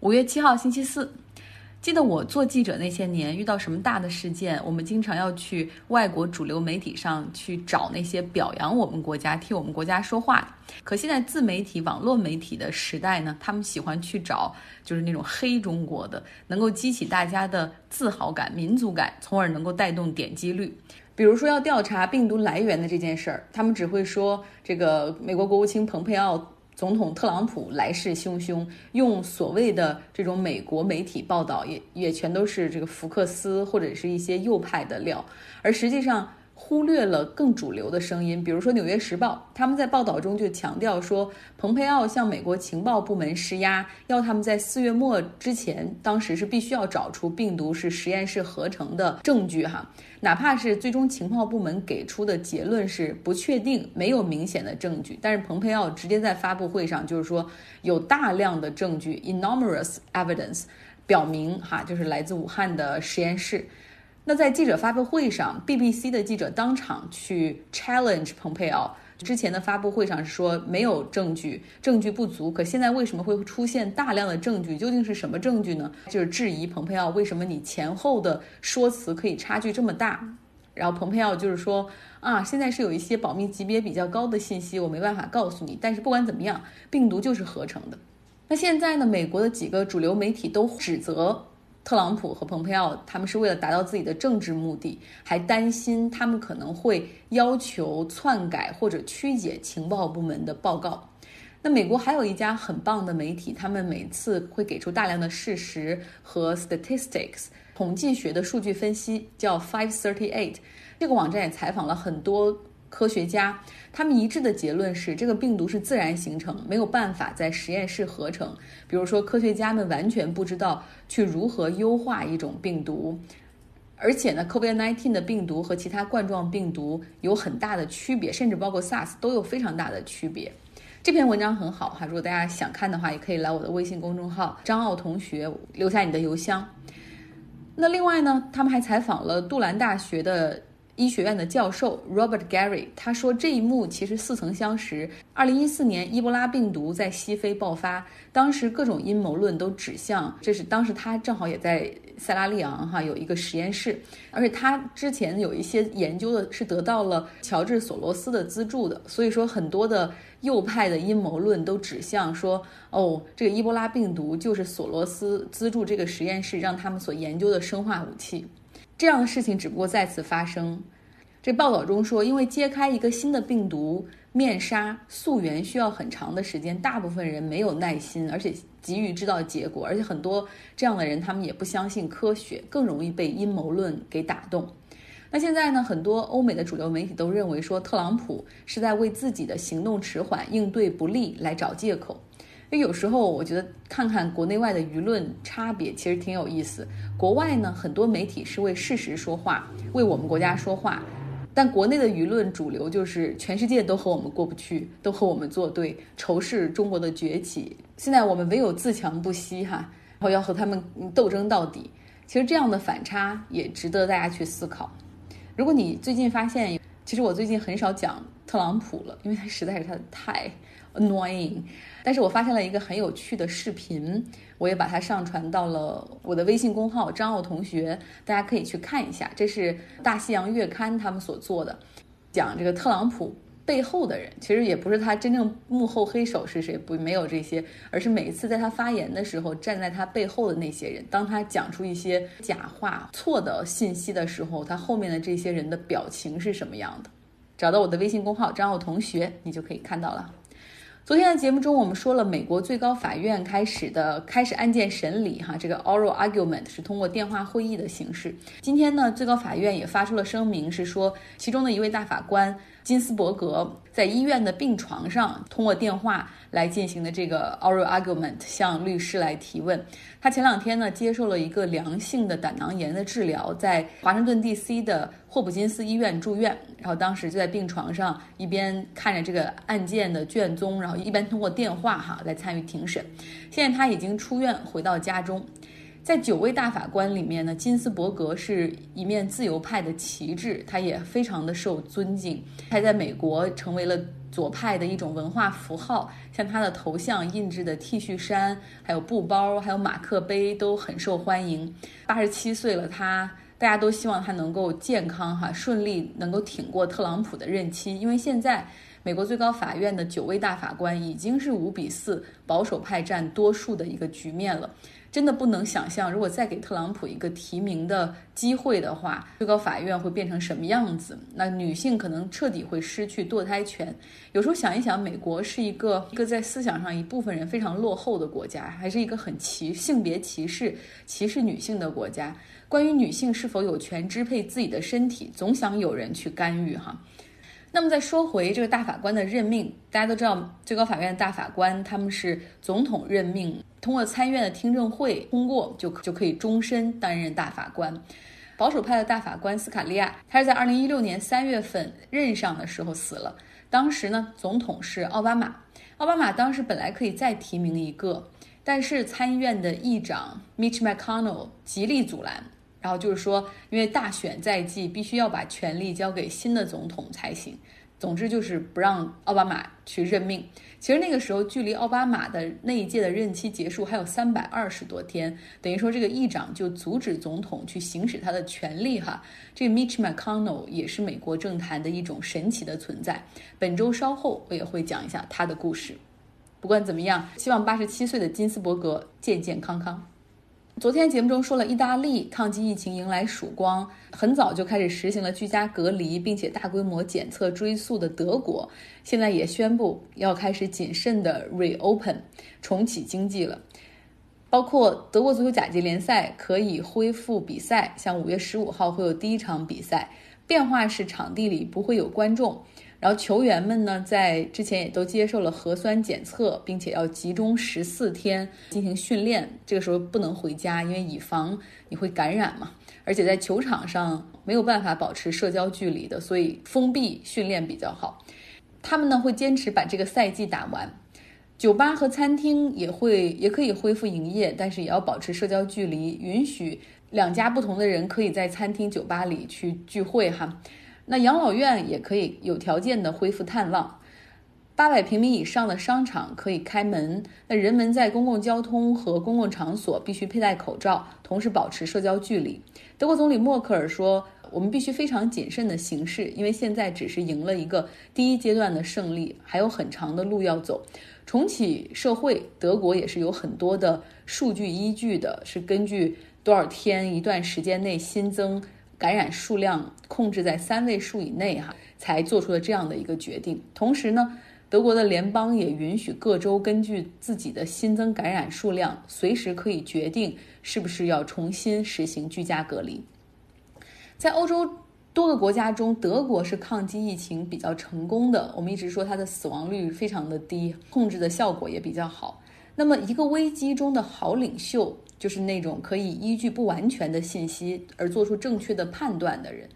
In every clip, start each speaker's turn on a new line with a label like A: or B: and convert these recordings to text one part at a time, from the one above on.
A: 五月七号星期四，记得我做记者那些年，遇到什么大的事件，我们经常要去外国主流媒体上去找那些表扬我们国家、替我们国家说话的。可现在自媒体、网络媒体的时代呢，他们喜欢去找就是那种黑中国的，能够激起大家的自豪感、民族感，从而能够带动点击率。比如说要调查病毒来源的这件事儿，他们只会说这个美国国务卿蓬佩奥。总统特朗普来势汹汹，用所谓的这种美国媒体报道，也也全都是这个福克斯或者是一些右派的料，而实际上。忽略了更主流的声音，比如说《纽约时报》，他们在报道中就强调说，蓬佩奥向美国情报部门施压，要他们在四月末之前，当时是必须要找出病毒是实验室合成的证据哈，哪怕是最终情报部门给出的结论是不确定，没有明显的证据，但是蓬佩奥直接在发布会上就是说有大量的证据，enormous evidence，表明哈就是来自武汉的实验室。那在记者发布会上，BBC 的记者当场去 challenge 蓬佩奥。之前的发布会上是说没有证据，证据不足。可现在为什么会出现大量的证据？究竟是什么证据呢？就是质疑蓬佩奥为什么你前后的说辞可以差距这么大。然后蓬佩奥就是说啊，现在是有一些保密级别比较高的信息，我没办法告诉你。但是不管怎么样，病毒就是合成的。那现在呢？美国的几个主流媒体都指责。特朗普和蓬佩奥，他们是为了达到自己的政治目的，还担心他们可能会要求篡改或者曲解情报部门的报告。那美国还有一家很棒的媒体，他们每次会给出大量的事实和 statistics 统计学的数据分析，叫 Five Thirty Eight。这个网站也采访了很多。科学家他们一致的结论是，这个病毒是自然形成，没有办法在实验室合成。比如说，科学家们完全不知道去如何优化一种病毒，而且呢，COVID-19 的病毒和其他冠状病毒有很大的区别，甚至包括 SARS 都有非常大的区别。这篇文章很好哈，如果大家想看的话，也可以来我的微信公众号张奥同学留下你的邮箱。那另外呢，他们还采访了杜兰大学的。医学院的教授 Robert Gary 他说，这一幕其实似曾相识。二零一四年，伊波拉病毒在西非爆发，当时各种阴谋论都指向这是当时他正好也在塞拉利昂哈有一个实验室，而且他之前有一些研究的是得到了乔治索罗斯的资助的，所以说很多的右派的阴谋论都指向说，哦，这个伊波拉病毒就是索罗斯资助这个实验室让他们所研究的生化武器。这样的事情只不过再次发生。这报道中说，因为揭开一个新的病毒面纱溯源需要很长的时间，大部分人没有耐心，而且急于知道结果，而且很多这样的人他们也不相信科学，更容易被阴谋论给打动。那现在呢，很多欧美的主流媒体都认为说，特朗普是在为自己的行动迟缓、应对不利来找借口。因为有时候我觉得看看国内外的舆论差别其实挺有意思。国外呢，很多媒体是为事实说话，为我们国家说话，但国内的舆论主流就是全世界都和我们过不去，都和我们作对，仇视中国的崛起。现在我们唯有自强不息哈，然后要和他们斗争到底。其实这样的反差也值得大家去思考。如果你最近发现，其实我最近很少讲特朗普了，因为他实在是他太 annoying。但是我发现了一个很有趣的视频，我也把它上传到了我的微信公号张奥同学，大家可以去看一下。这是大西洋月刊他们所做的，讲这个特朗普背后的人，其实也不是他真正幕后黑手是谁，不没有这些，而是每一次在他发言的时候，站在他背后的那些人，当他讲出一些假话、错的信息的时候，他后面的这些人的表情是什么样的？找到我的微信公号张奥同学，你就可以看到了。昨天的节目中，我们说了美国最高法院开始的开始案件审理，哈，这个 oral argument 是通过电话会议的形式。今天呢，最高法院也发出了声明，是说其中的一位大法官。金斯伯格在医院的病床上通过电话来进行的这个 oral argument，向律师来提问。他前两天呢接受了一个良性的胆囊炎的治疗，在华盛顿 D.C. 的霍普金斯医院住院，然后当时就在病床上一边看着这个案件的卷宗，然后一边通过电话哈来参与庭审。现在他已经出院回到家中。在九位大法官里面呢，金斯伯格是一面自由派的旗帜，他也非常的受尊敬，他在美国成为了左派的一种文化符号，像他的头像印制的 T 恤衫、还有布包、还有马克杯都很受欢迎。八十七岁了，他大家都希望他能够健康哈顺利，能够挺过特朗普的任期，因为现在。美国最高法院的九位大法官已经是五比四保守派占多数的一个局面了，真的不能想象，如果再给特朗普一个提名的机会的话，最高法院会变成什么样子？那女性可能彻底会失去堕胎权。有时候想一想，美国是一个一个在思想上一部分人非常落后的国家，还是一个很歧性别歧视、歧视女性的国家。关于女性是否有权支配自己的身体，总想有人去干预哈。那么再说回这个大法官的任命，大家都知道，最高法院的大法官他们是总统任命，通过参议院的听证会通过就就可以终身担任大法官。保守派的大法官斯卡利亚，他是在二零一六年三月份任上的时候死了，当时呢总统是奥巴马，奥巴马当时本来可以再提名一个，但是参议院的议长 Mitch McConnell 极力阻拦。然后就是说，因为大选在即，必须要把权力交给新的总统才行。总之就是不让奥巴马去任命。其实那个时候，距离奥巴马的那一届的任期结束还有三百二十多天，等于说这个议长就阻止总统去行使他的权利哈。这个 Mitch McConnell 也是美国政坛的一种神奇的存在。本周稍后我也会讲一下他的故事。不管怎么样，希望八十七岁的金斯伯格健健康康。昨天节目中说了，意大利抗击疫情迎来曙光，很早就开始实行了居家隔离，并且大规模检测追溯的德国，现在也宣布要开始谨慎的 reopen 重启经济了。包括德国足球甲级联赛可以恢复比赛，像五月十五号会有第一场比赛，变化是场地里不会有观众。然后球员们呢，在之前也都接受了核酸检测，并且要集中十四天进行训练。这个时候不能回家，因为以防你会感染嘛。而且在球场上没有办法保持社交距离的，所以封闭训练比较好。他们呢会坚持把这个赛季打完。酒吧和餐厅也会也可以恢复营业，但是也要保持社交距离，允许两家不同的人可以在餐厅、酒吧里去聚会哈。那养老院也可以有条件的恢复探望，八百平米以上的商场可以开门。那人们在公共交通和公共场所必须佩戴口罩，同时保持社交距离。德国总理默克尔说：“我们必须非常谨慎的行事，因为现在只是赢了一个第一阶段的胜利，还有很长的路要走。重启社会，德国也是有很多的数据依据的，是根据多少天一段时间内新增。”感染数量控制在三位数以内，哈，才做出了这样的一个决定。同时呢，德国的联邦也允许各州根据自己的新增感染数量，随时可以决定是不是要重新实行居家隔离。在欧洲多个国家中，德国是抗击疫情比较成功的。我们一直说它的死亡率非常的低，控制的效果也比较好。那么，一个危机中的好领袖。就是那种可以依据不完全的信息而做出正确的判断的人，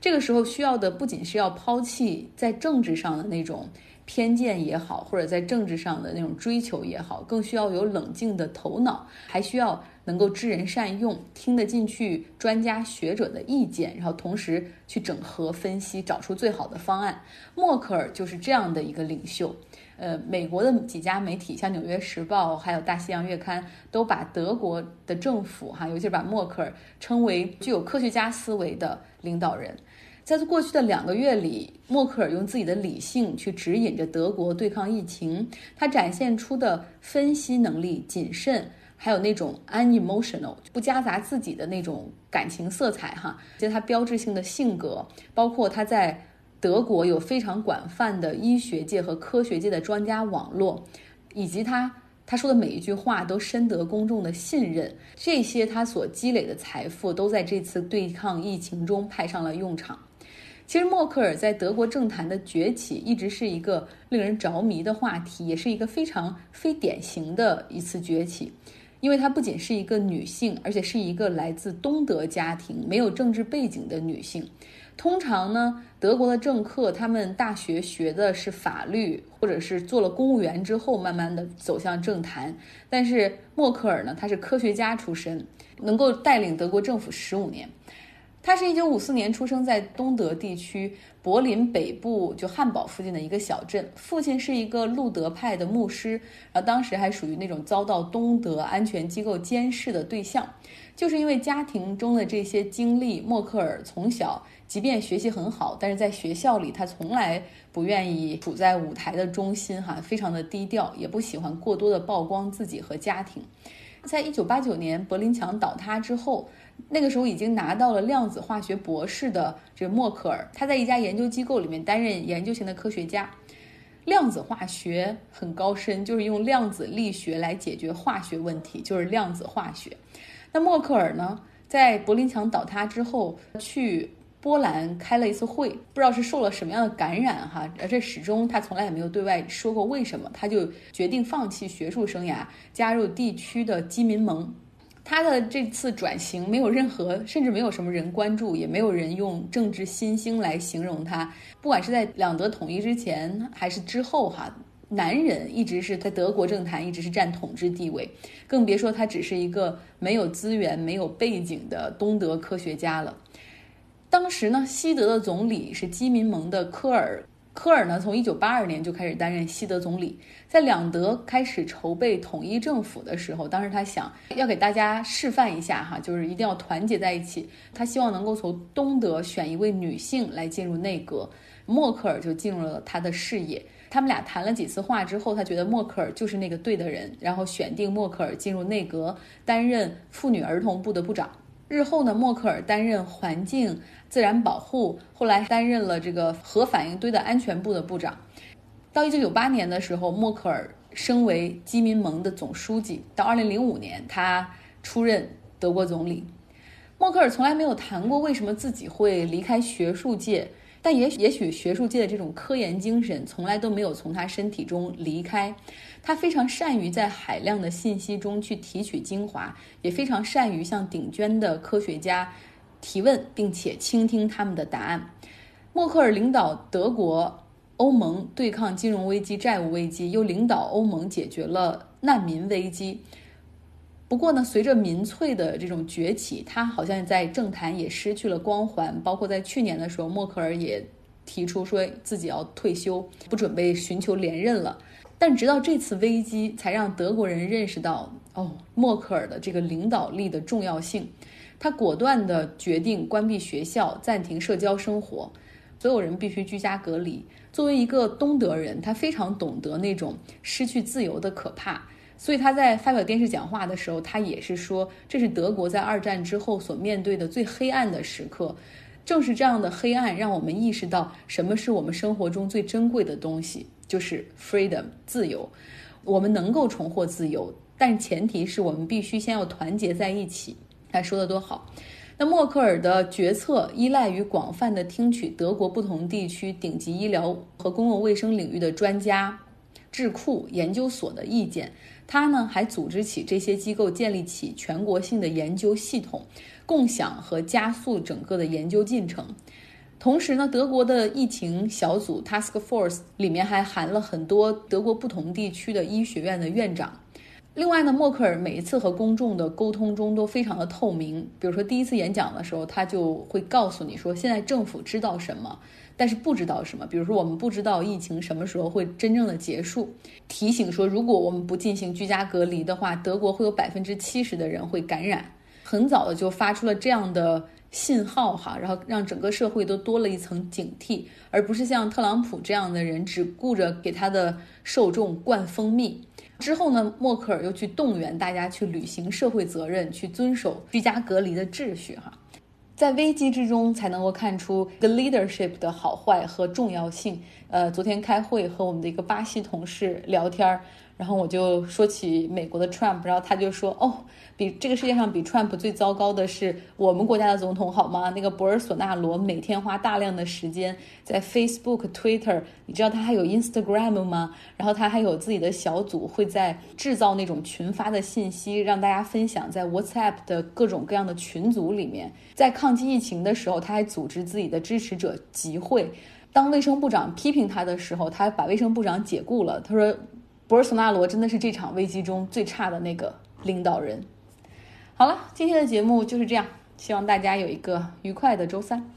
A: 这个时候需要的不仅是要抛弃在政治上的那种偏见也好，或者在政治上的那种追求也好，更需要有冷静的头脑，还需要能够知人善用，听得进去专家学者的意见，然后同时去整合分析，找出最好的方案。默克尔就是这样的一个领袖。呃，美国的几家媒体，像《纽约时报》还有《大西洋月刊》，都把德国的政府哈，尤其是把默克尔称为具有科学家思维的领导人。在过去的两个月里，默克尔用自己的理性去指引着德国对抗疫情，他展现出的分析能力、谨慎，还有那种 unemotional 不夹杂自己的那种感情色彩哈，这是他标志性的性格，包括他在。德国有非常广泛的医学界和科学界的专家网络，以及他他说的每一句话都深得公众的信任。这些他所积累的财富都在这次对抗疫情中派上了用场。其实，默克尔在德国政坛的崛起一直是一个令人着迷的话题，也是一个非常非典型的一次崛起，因为她不仅是一个女性，而且是一个来自东德家庭、没有政治背景的女性。通常呢，德国的政客他们大学学的是法律，或者是做了公务员之后，慢慢的走向政坛。但是默克尔呢，他是科学家出身，能够带领德国政府十五年。他是一九五四年出生在东德地区柏林北部，就汉堡附近的一个小镇。父亲是一个路德派的牧师，然后当时还属于那种遭到东德安全机构监视的对象。就是因为家庭中的这些经历，默克尔从小即便学习很好，但是在学校里他从来不愿意处在舞台的中心，哈，非常的低调，也不喜欢过多的曝光自己和家庭。在一九八九年柏林墙倒塌之后。那个时候已经拿到了量子化学博士的这默克尔，他在一家研究机构里面担任研究型的科学家。量子化学很高深，就是用量子力学来解决化学问题，就是量子化学。那默克尔呢，在柏林墙倒塌之后去波兰开了一次会，不知道是受了什么样的感染哈，而且始终他从来也没有对外说过为什么，他就决定放弃学术生涯，加入地区的基民盟。他的这次转型没有任何，甚至没有什么人关注，也没有人用政治新星来形容他。不管是在两德统一之前还是之后，哈，男人一直是在德国政坛一直是占统治地位，更别说他只是一个没有资源、没有背景的东德科学家了。当时呢，西德的总理是基民盟的科尔。科尔呢，从一九八二年就开始担任西德总理。在两德开始筹备统一政府的时候，当时他想要给大家示范一下哈，就是一定要团结在一起。他希望能够从东德选一位女性来进入内阁，默克尔就进入了他的视野。他们俩谈了几次话之后，他觉得默克尔就是那个对的人，然后选定默克尔进入内阁，担任妇女儿童部的部长。日后呢，默克尔担任环境自然保护，后来担任了这个核反应堆的安全部的部长。到一九九八年的时候，默克尔升为基民盟的总书记。到二零零五年，他出任德国总理。默克尔从来没有谈过为什么自己会离开学术界。但也许也许学术界的这种科研精神从来都没有从他身体中离开，他非常善于在海量的信息中去提取精华，也非常善于向顶尖的科学家提问，并且倾听他们的答案。默克尔领导德国、欧盟对抗金融危机、债务危机，又领导欧盟解决了难民危机。不过呢，随着民粹的这种崛起，他好像在政坛也失去了光环。包括在去年的时候，默克尔也提出说自己要退休，不准备寻求连任了。但直到这次危机，才让德国人认识到哦，默克尔的这个领导力的重要性。他果断地决定关闭学校，暂停社交生活，所有人必须居家隔离。作为一个东德人，他非常懂得那种失去自由的可怕。所以他在发表电视讲话的时候，他也是说，这是德国在二战之后所面对的最黑暗的时刻。正是这样的黑暗，让我们意识到什么是我们生活中最珍贵的东西，就是 freedom 自由。我们能够重获自由，但前提是我们必须先要团结在一起。他说的多好。那默克尔的决策依赖于广泛的听取德国不同地区顶级医疗和公共卫生领域的专家、智库、研究所的意见。他呢还组织起这些机构，建立起全国性的研究系统，共享和加速整个的研究进程。同时呢，德国的疫情小组 Task Force 里面还含了很多德国不同地区的医学院的院长。另外呢，默克尔每一次和公众的沟通中都非常的透明。比如说第一次演讲的时候，他就会告诉你说，现在政府知道什么。但是不知道什么，比如说我们不知道疫情什么时候会真正的结束，提醒说如果我们不进行居家隔离的话，德国会有百分之七十的人会感染。很早的就发出了这样的信号哈，然后让整个社会都多了一层警惕，而不是像特朗普这样的人只顾着给他的受众灌蜂蜜。之后呢，默克尔又去动员大家去履行社会责任，去遵守居家隔离的秩序哈。在危机之中才能够看出 the leadership 的好坏和重要性。呃，昨天开会和我们的一个巴西同事聊天儿。然后我就说起美国的 Trump，然后他就说：“哦，比这个世界上比 Trump 最糟糕的是我们国家的总统，好吗？那个博尔索纳罗每天花大量的时间在 Facebook、Twitter，你知道他还有 Instagram 吗？然后他还有自己的小组，会在制造那种群发的信息，让大家分享在 WhatsApp 的各种各样的群组里面。在抗击疫情的时候，他还组织自己的支持者集会。当卫生部长批评他的时候，他把卫生部长解雇了。他说。”博尔索纳罗真的是这场危机中最差的那个领导人。好了，今天的节目就是这样。希望大家有一个愉快的周三。